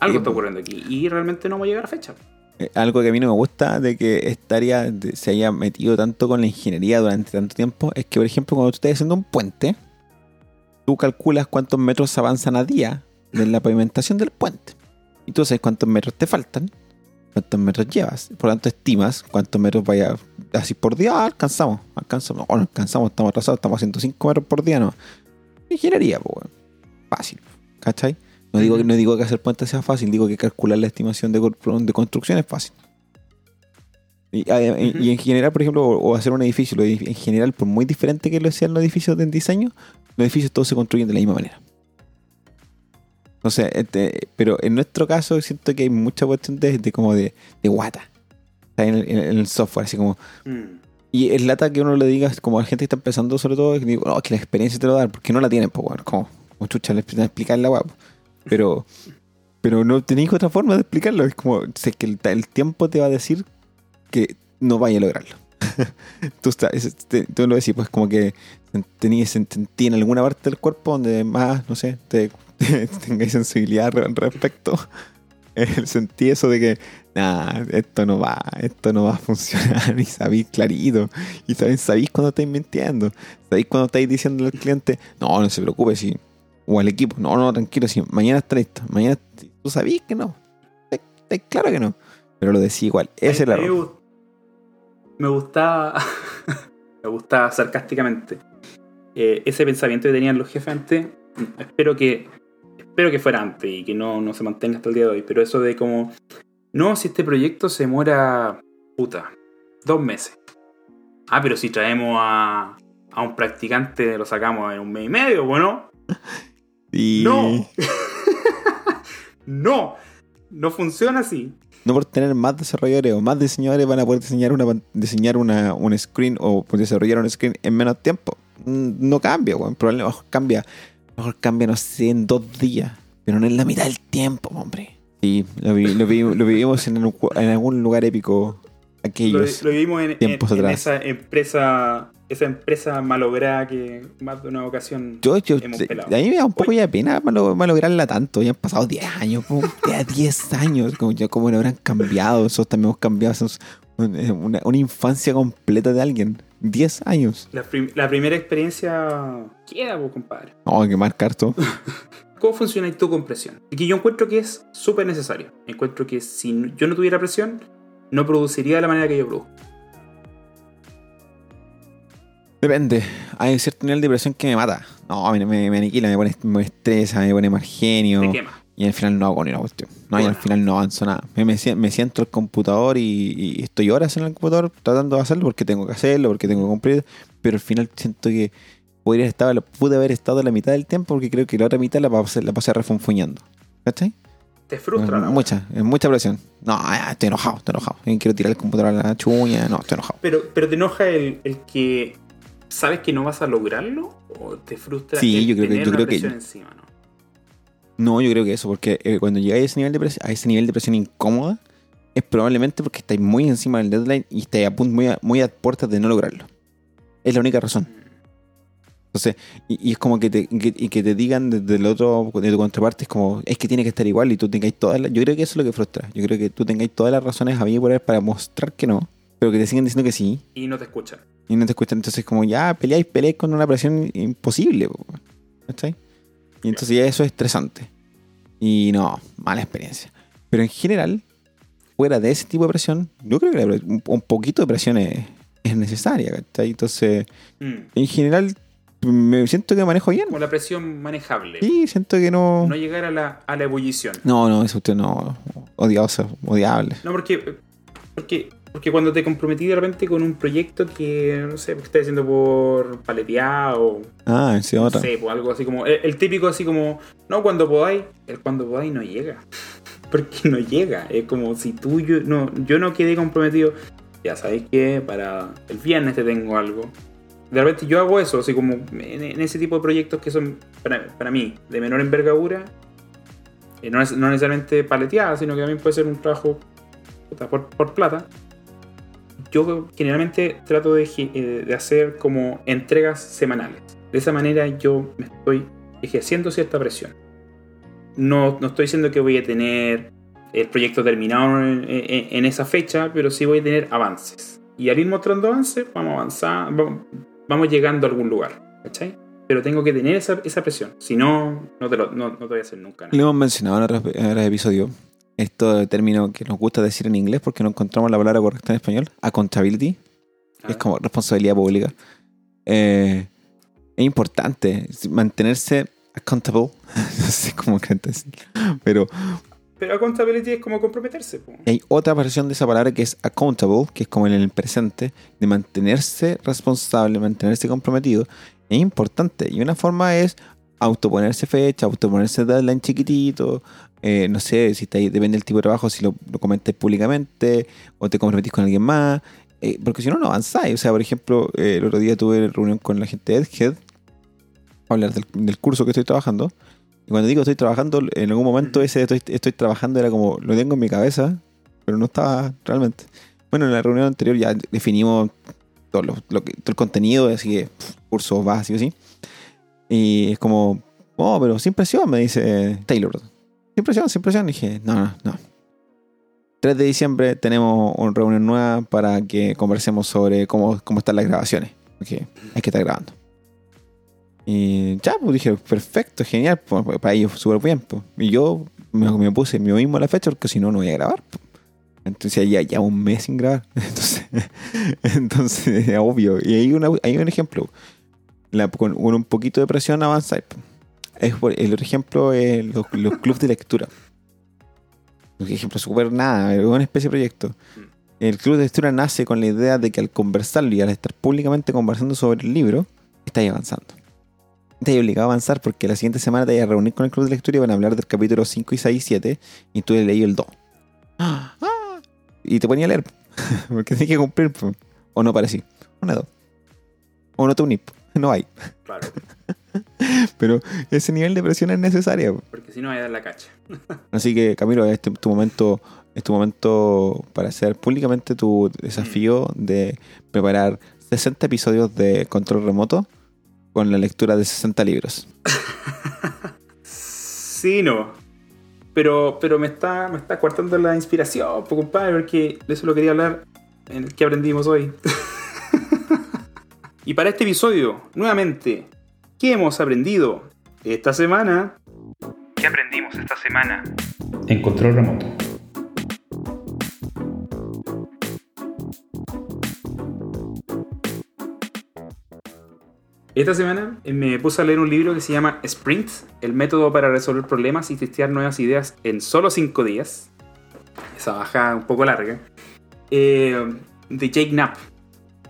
Algo está ocurriendo aquí y realmente no va a llegar a fecha. Eh, Algo que a mí no me gusta de que esta área se haya metido tanto con la ingeniería durante tanto tiempo es que, por ejemplo, cuando tú estás haciendo un puente, tú calculas cuántos metros avanzan a día de la pavimentación del puente. Y tú sabes cuántos metros te faltan, cuántos metros llevas. Por lo tanto, estimas cuántos metros vaya así por día. Ah, alcanzamos, alcanzamos. O no alcanzamos, estamos atrasados, estamos haciendo 5 metros por día, no. Ingeniería, pues. Fácil, ¿cachai? No digo, que- no digo que hacer puentes sea fácil, digo que calcular la estimación de, construcción es fácil. Y, ah, y- en general, por ejemplo, o, hacer un edificio, en general, por muy diferente que lo sean los edificios de diseño, los edificios todos se construyen de la misma manera. O sea, este, pero en nuestro caso siento que hay mucha cuestión de, de como de, de guata. En el, en el software, así como, Mm. y es lata que uno le diga, como a la gente que está empezando, sobre todo, que digo, no, que la experiencia te lo da, porque no la tienen, pues, bueno, como, como chucha, le explicar la guapa. Pero, pero no tenéis otra forma de explicarlo. Es como, sé que el, el tiempo te va a decir que no vaya a lograrlo. (laughs) tú, estás, es- te- tú lo decís, pues, como que tenías sentí en alguna parte del cuerpo donde más, no sé, te, te- (laughs) tengáis sensibilidad re- respecto. Eh, sentí eso de que, nah, esto no va, esto no va a funcionar. (laughs) Y sabéis clarito. Y también sabéis cuando estáis mintiendo. Sabéis cuando estáis diciendo al cliente, no, no se preocupe, si. O al equipo, no, no, tranquilo, si mañana está listo. Mañana, tú sabéis que no. Estáis- claro que no. Pero lo decís igual. Ese es el error. Me gustaba, (laughs) me gustaba sarcásticamente eh, ese pensamiento que tenían los jefes antes. mm, Espero que, espero que fuera antes y que no, no se mantenga hasta el día de hoy. Pero eso de como, no, si este proyecto se demora, puta, dos meses. Ah, pero si traemos a, a un practicante, lo sacamos en un mes y medio, bueno. (laughs) Y No. (laughs) no. No funciona así. no por tener más desarrolladores o más diseñadores van a poder diseñar una diseñar una, un screen o pues, desarrollar un screen en menos tiempo. Mm, No cambia, weón. Probablemente cambia. Mejor cambia, no sé, en dos días. Pero no en la mitad del tiempo, hombre. Sí, lo, vi- lo, vi- lo vivimos en, algún lugar épico. Lo, Aquellos. lo vivimos en, tiempos en atrás. esa empresa esa empresa malograda que más de una ocasión Yo, yo, hemos pelado. a mí me da un poco ya de pena malo- malograrla tanto. Ya han pasado 10 años, po, ya (laughs) 10 años. Como, ya, ¿Cómo lo habrán cambiado? Nosotros también hemos cambiado esos- una, una- una infancia completa de alguien. 10 años. La, prim- la primera experiencia queda, pues, compadre. No, hay que marcar todo. (laughs) ¿Cómo funciona tú con presión? Que yo encuentro que es súper necesario. Encuentro que si yo no tuviera presión, no produciría de la manera que yo produzco. Depende. Hay cierto nivel de presión que me mata. No, me, me, me aniquila, me pone, me estresa, me pone mal genio. Te quema. Y al final no hago ni una cuestión. No, y al Bueno. final no avanzo nada. Me, me, me siento al computador y, y estoy horas en el computador tratando de hacerlo porque tengo que hacerlo, porque tengo que cumplir. Pero al final siento que podría estar, pude haber estado la mitad del tiempo porque creo que la otra mitad la pasé, la pasé refunfuñando. ¿Cachai? Te frustra la mucha, mucha presión. No, ya, estoy enojado, estoy enojado. Quiero tirar el computador a la chuña. No, estoy enojado. Pero, pero te enoja el, el que sabes que no vas a lograrlo o te frustra Sí, el yo creo que- yo creo que- presión encima, ¿no? No, yo creo que eso, porque eh, cuando llegáis a ese nivel de presión, a ese nivel de presión incómoda, es probablemente porque estáis muy encima del deadline y estáis a punto, muy a, muy a puertas de no lograrlo. Es la única razón. Entonces, y, y es como que te, que- y que te digan desde el otro, de tu contraparte, es como, es que tiene que estar igual y tú tengáis todas las. Yo creo que eso es lo que frustra. Yo creo que tú tengáis todas las razones a mí por haber para mostrar que no, pero que te siguen diciendo que sí Y no te escuchan. y no te escuchan. Entonces, como ya peleáis, peleáis con una presión imposible. po, ¿Cachai? Y entonces ya eso es estresante. Y no, mala experiencia. Pero en general, fuera de ese tipo de presión, yo creo que un, poquito de presión es, es necesaria. ¿cachai? Entonces, Mm. en general, me siento que manejo bien. Como la presión manejable. Sí, siento que no. No llegar a la, a la ebullición. No, no, eso usted no. Odioso, odiable. No, porque, porque, porque cuando te comprometí de repente con un proyecto que, no sé, que estás haciendo por paletear o Ah, sí, no otra. sé, pues algo así como, el, el típico así como, no, cuando podáis, el cuando podáis no llega. (laughs) porque no llega. Es como si tú, yo no, yo no quedé comprometido. Ya sabes que para el viernes te tengo algo. De repente yo hago eso, así como en, ese tipo de proyectos que son para, mí de menor envergadura. Eh, no, no, necesariamente paleteada, sino que también puede ser un trabajo por, por plata. Yo generalmente trato de, eh, de hacer como entregas semanales. De esa manera yo me estoy ejerciendo cierta presión. No, no estoy diciendo que voy a tener el proyecto terminado en, esa fecha, pero sí voy a tener avances. Y al ir mostrando avances, vamos a avanzar, vamos, llegando a algún lugar. ¿Cachai? Pero tengo que tener esa, presión. Si no, no te, lo, voy a hacer nunca. Lo hemos mencionado en otros, episodios. Esto término que nos gusta decir en inglés porque no encontramos la palabra correcta en español. Accountability. es como responsabilidad pública. Eh, es importante mantenerse accountable. (laughs) no sé cómo cantas. Pero. Pero accountability es como comprometerse. Hay otra versión de esa palabra que es accountable, que es como en el presente, de mantenerse responsable, mantenerse comprometido. Es importante. Y una forma es autoponerse fecha, autoponerse deadline chiquitito. Eh, no sé, si depende del tipo de trabajo, si lo, lo comentes públicamente o te comprometís con alguien más. Eh, porque si no, no avanzáis. O sea, por ejemplo, eh, el otro día tuve reunión con la gente de Edhead hablar del, curso que estoy trabajando. Y cuando digo estoy trabajando, en algún momento ese estoy, trabajando era como, lo tengo en mi cabeza, pero no estaba realmente. Bueno, en la reunión anterior ya definimos todo, lo, todo el contenido, así que curso básico, así. Y es como, oh, pero sin presión, me dice Taylor. Sin presión, sin presión. Y dije, no, no, no. 3 de diciembre tenemos una reunión nueva para que conversemos sobre cómo, cómo están las grabaciones. Porque hay que estar grabando. Y ya, pues dije, perfecto, genial, pues, pues para ellos súper bien. Pues. Y yo me, puse yo mismo la fecha porque si no, no voy a grabar. Pues. Entonces ya, ya un mes sin grabar. (laughs) Entonces, entonces (laughs) es obvio. Y hay, una, hay un ejemplo. con, un poquito de presión avanzar. Es, el otro ejemplo es los, los clubes de lectura. Un ejemplo súper nada, es una especie de proyecto. Mm. El club de lectura nace con la idea de que al conversarlo y al estar públicamente conversando sobre el libro, estáis avanzando te obligado a avanzar porque la siguiente semana te vas a reunir con el club de lectura y van a hablar del capítulo 5 y 6 y 7 y tú le leí el 2. Ah. (gasps) Y te ponía a leer (laughs) porque tienes que cumplir. O no parecí. Una dos. O no te unís. No hay. Claro. (laughs) Pero ese nivel de presión es necesario. Porque si no, hay a dar la cacha. (laughs) Así que, Camilo, este tu momento, es tu momento para hacer públicamente tu desafío mm. de preparar 60 episodios de control remoto con la lectura de 60 libros. sí, no. Pero, pero me está, me está cortando la inspiración, compadre, porque de eso lo quería hablar en el que aprendimos hoy. (laughs) y para este episodio, nuevamente, ¿qué hemos aprendido esta semana? ¿Qué aprendimos esta semana? En control remoto. Esta semana eh, me puse a leer un libro que se llama Sprint, el método para resolver problemas y testear nuevas ideas en solo 5 días. Esa baja un poco larga. Eh, de Jake Knapp.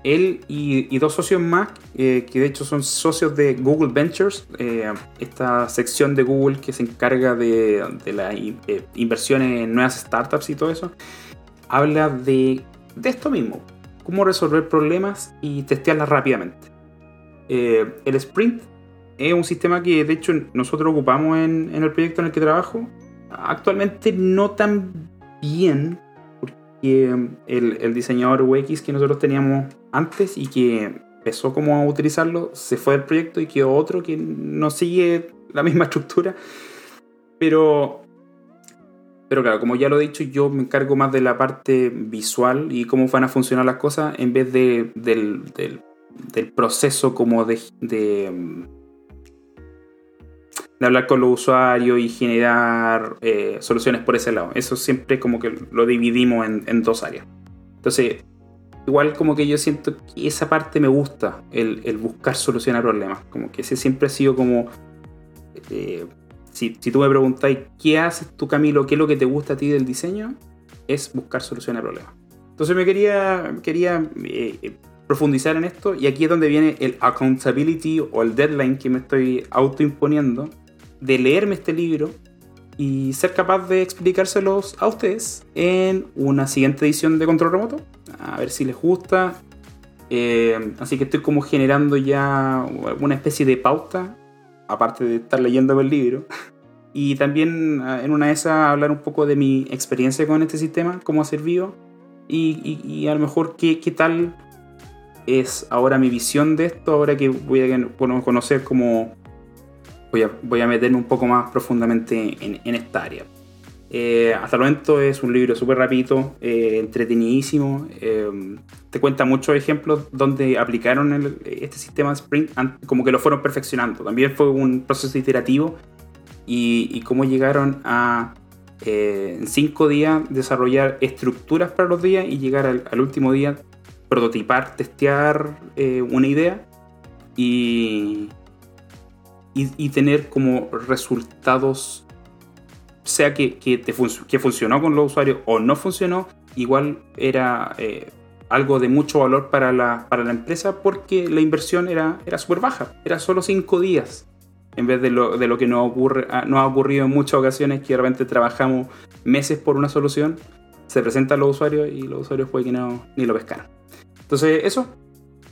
Él y, dos socios más, eh, que de hecho son socios de Google Ventures, esta sección de Google que se encarga de, de la inversión en nuevas startups y todo eso, habla de, de esto mismo, cómo resolver problemas y testearlas rápidamente. Eh, el sprint es un sistema que de hecho nosotros ocupamos en, el proyecto en el que trabajo. Actualmente no tan bien, porque el, diseñador UX que nosotros teníamos antes y que empezó como a utilizarlo, se fue del proyecto y quedó otro que no sigue la misma estructura. Pero, pero claro, como ya lo he dicho, yo me encargo más de la parte visual y cómo van a funcionar las cosas en vez de, del proceso como de, de, hablar con los usuarios y generar eh, soluciones por ese lado. Eso siempre como que lo dividimos en, dos áreas. Entonces, igual como que yo siento que esa parte me gusta, el, buscar solucionar problemas. Como que ese siempre ha sido como... Eh, si, tú me preguntáis qué haces tú Camilo, qué es lo que te gusta a ti del diseño, es buscar solucionar problemas. Entonces me quería, quería eh, profundizar en esto y aquí es donde viene el accountability o el deadline que me estoy autoimponiendo de leerme este libro y ser capaz de explicárselos a ustedes en una siguiente edición de Control Remoto. A ver si les gusta. Eh, así que estoy como generando ya una especie de pauta, aparte de estar leyendo el libro. (laughs) Y también ah, en una de esas hablar un poco de mi experiencia con este sistema, cómo ha servido y, a lo mejor qué, qué, tal es ahora mi visión de esto, ahora que voy a conocer cómo voy a, voy a meterme un poco más profundamente en, esta área. Eh, hasta el momento es un libro súper rápido, eh, entretenidísimo. Eh, te cuenta muchos ejemplos donde aplicaron este sistema Sprint, como que lo fueron perfeccionando. También fue un proceso iterativo y, cómo llegaron a eh, en cinco días desarrollar estructuras para los días y llegar al, último día prototipar, testear eh, una idea y, y, tener como resultados, sea que, que, que, funcionó con los usuarios o no funcionó, igual era eh, algo de mucho valor para la, para la empresa porque la inversión era, era súper baja, era solo cinco días en vez de lo, de lo que nos, ocurre, ah, nos ha ocurrido en muchas ocasiones, que de repente trabajamos meses por una solución, se presentan los usuarios y los usuarios puede que no, ni lo pescaran. Entonces, eso.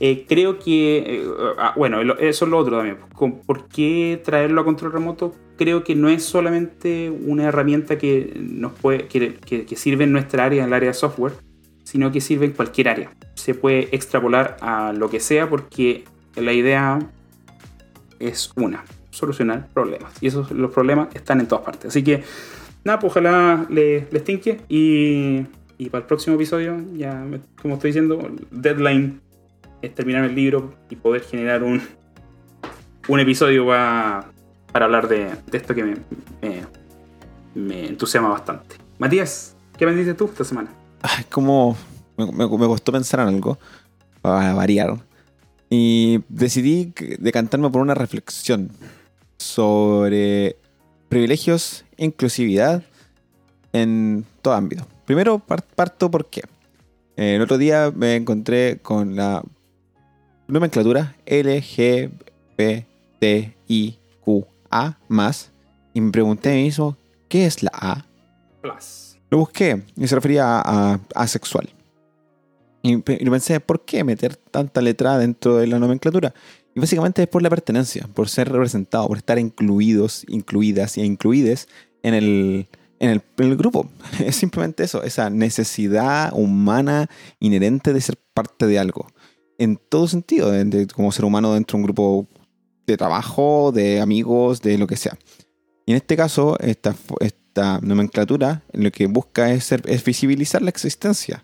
Eh, creo que, eh, ah, bueno, eso es lo otro también. ¿Por qué traerlo a control remoto? Creo que no es solamente una herramienta que, nos puede, que, que sirve en nuestra área, en el área de software, sino que sirve en cualquier área. Se puede extrapolar a lo que sea porque la idea es una solucionar problemas. Y esos los problemas están en todas partes. Así que, nada, pues ojalá les, les tinque. Y, y, para el próximo episodio, ya como estoy diciendo, deadline es terminar el libro y poder generar un, un episodio para, para hablar de, de, esto que me, me, entusiasma bastante. Matías, ¿qué aprendiste tú esta semana? Ay, como me, me, costó pensar en algo para variar. Y decidí decantarme por una reflexión sobre privilegios e inclusividad en todo ámbito. Primero parto porque el otro día me encontré con la nomenclatura LGBTIQA más y me pregunté a mí mismo, ¿qué es la A? Lo busqué y se refería a, asexual. Y, y pensé, ¿por qué meter tanta letra dentro de la nomenclatura? Y básicamente es por la pertenencia, por ser representado, por estar incluidos, incluidas e incluides en el, en el, grupo. (laughs) Es simplemente eso, esa necesidad humana inherente de ser parte de algo. En todo sentido, como ser humano dentro de un grupo de trabajo, de amigos, de lo que sea. Y en este caso, esta, esta nomenclatura lo que busca es, ser, es visibilizar la existencia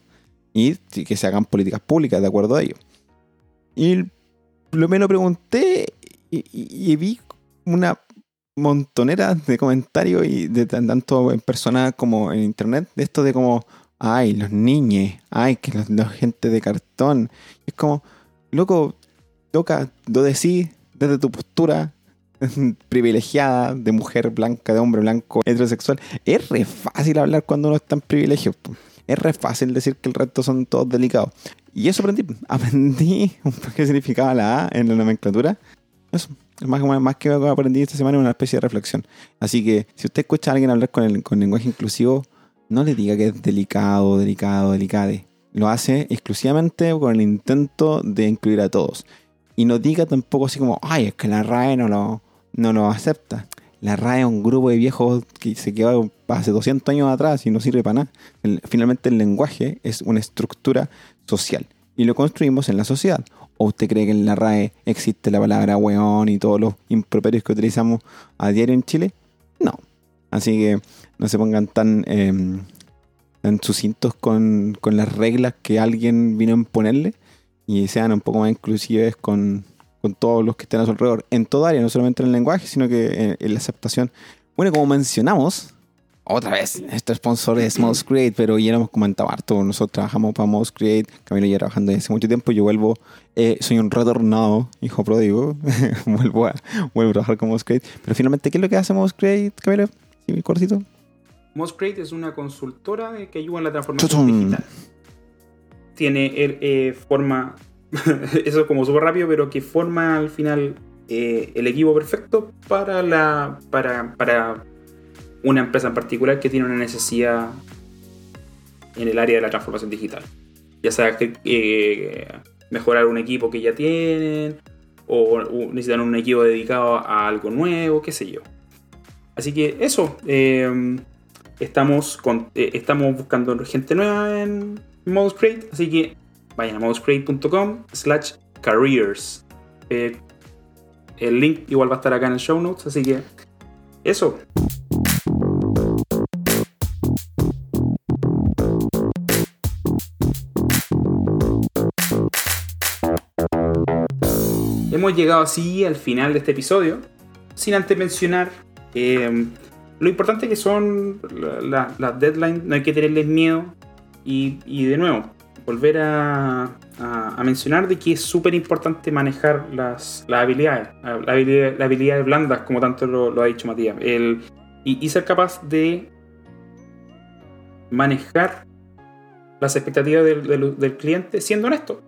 y que se hagan políticas públicas de acuerdo a ello. Y lo me lo pregunté y, vi una montonera de comentarios y de tanto en persona como en internet de esto de como ay los niños ay que la gente de cartón es como loco loca lo decís desde tu postura (laughs) privilegiada de mujer blanca de hombre blanco heterosexual es re fácil hablar cuando uno está en privilegio es re fácil decir que el resto son todos delicados y eso aprendí. (laughs) Aprendí qué significaba la A en la nomenclatura. Eso. Es más, más que aprendí esta semana una especie de reflexión. Así que si usted escucha a alguien hablar con, el, con lenguaje inclusivo, no le diga que es delicado, delicado, delicade. Lo hace exclusivamente con el intento de incluir a todos. Y no diga tampoco así como, ay, es que la RAE no lo, no lo acepta. La RAE es un grupo de viejos que se quedó hace 200 años atrás y no sirve para nada. finalmente el lenguaje es una estructura social y lo construimos en la sociedad. ¿O usted cree que en la RAE existe la palabra weón y todos los improperios que utilizamos a diario en Chile? No. Así que no se pongan tan, eh, sucintos con, las reglas que alguien vino a imponerle y sean un poco más inclusivos con, con todos los que estén a su alrededor, en toda área, no solamente en el lenguaje, sino que en la aceptación. Bueno, como mencionamos, otra vez, este sponsor es Mouse Create, pero ya lo hemos comentado harto. Nosotros trabajamos para Mouse Create, Camilo ya trabajando desde hace mucho tiempo. Yo vuelvo, eh, soy un retornado, hijo pródigo. (laughs) vuelvo, a, vuelvo a trabajar con Mouse Create. Pero finalmente, ¿qué es lo que hace Mouse Create, Camilo? ¿Sí, mi cortito? Mouse Create es una consultora que ayuda en la transformación digital. Tiene eh, forma, (laughs) eso es como súper rápido, pero que forma al final eh, el equipo perfecto para la para, para una empresa en particular que tiene una necesidad en el área de la transformación digital. Ya sea eh, mejorar un equipo que ya tienen, o, necesitan un equipo dedicado a algo nuevo, qué sé yo. Así que eso, eh, estamos, eh, estamos buscando gente nueva en Modus Create, así que vayan a moduscreate.com slash careers. el link igual va a estar acá en el show notes, así que eso. Hemos llegado así al final de este episodio, sin antes mencionar eh, lo importante que son las deadlines, no hay que tenerles miedo. Y, de nuevo, volver a, mencionar de que es súper importante manejar las, habilidades, las habilidades, blandas, como tanto lo, ha dicho Matías. El, y, ser capaz de manejar las expectativas del cliente siendo honesto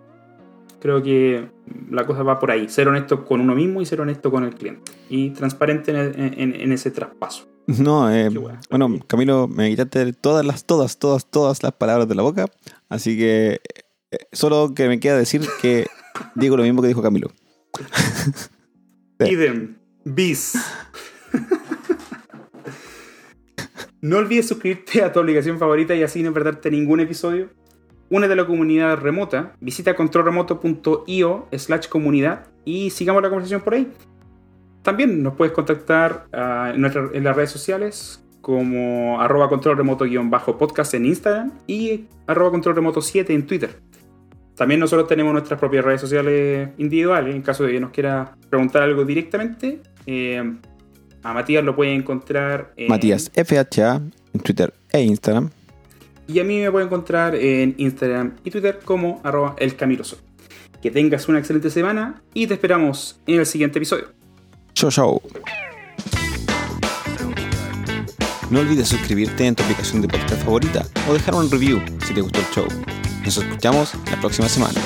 creo que la cosa va por ahí. Ser honesto con uno mismo y ser honesto con el cliente. Y transparente en, ese traspaso. No, eh, bueno, Camilo, me quitaste todas las, todas, todas, todas las palabras de la boca. Así que eh, solo que me queda decir que (laughs) digo lo mismo que dijo Camilo. (laughs) Idem, bis. (laughs) no olvides suscribirte a tu obligación favorita y así no perderte ningún episodio Únete a la comunidad remota, visita controlremoto.io slash comunidad y sigamos la conversación por ahí. También nos puedes contactar ah, en, las redes sociales como arroba controlremoto-podcast en Instagram y arroba controlremoto7 en Twitter. También nosotros tenemos nuestras propias redes sociales individuales, en caso de que nos quiera preguntar algo directamente. Eh, a Matías lo pueden encontrar en... Matías FHA en Twitter e Instagram. Y a mí me puede encontrar en Instagram y Twitter como arroba. Que tengas una excelente semana y te esperamos en el siguiente episodio. Chau, chau. No olvides suscribirte en tu aplicación de podcast favorita o dejar un review si te gustó el show. Nos escuchamos la próxima semana.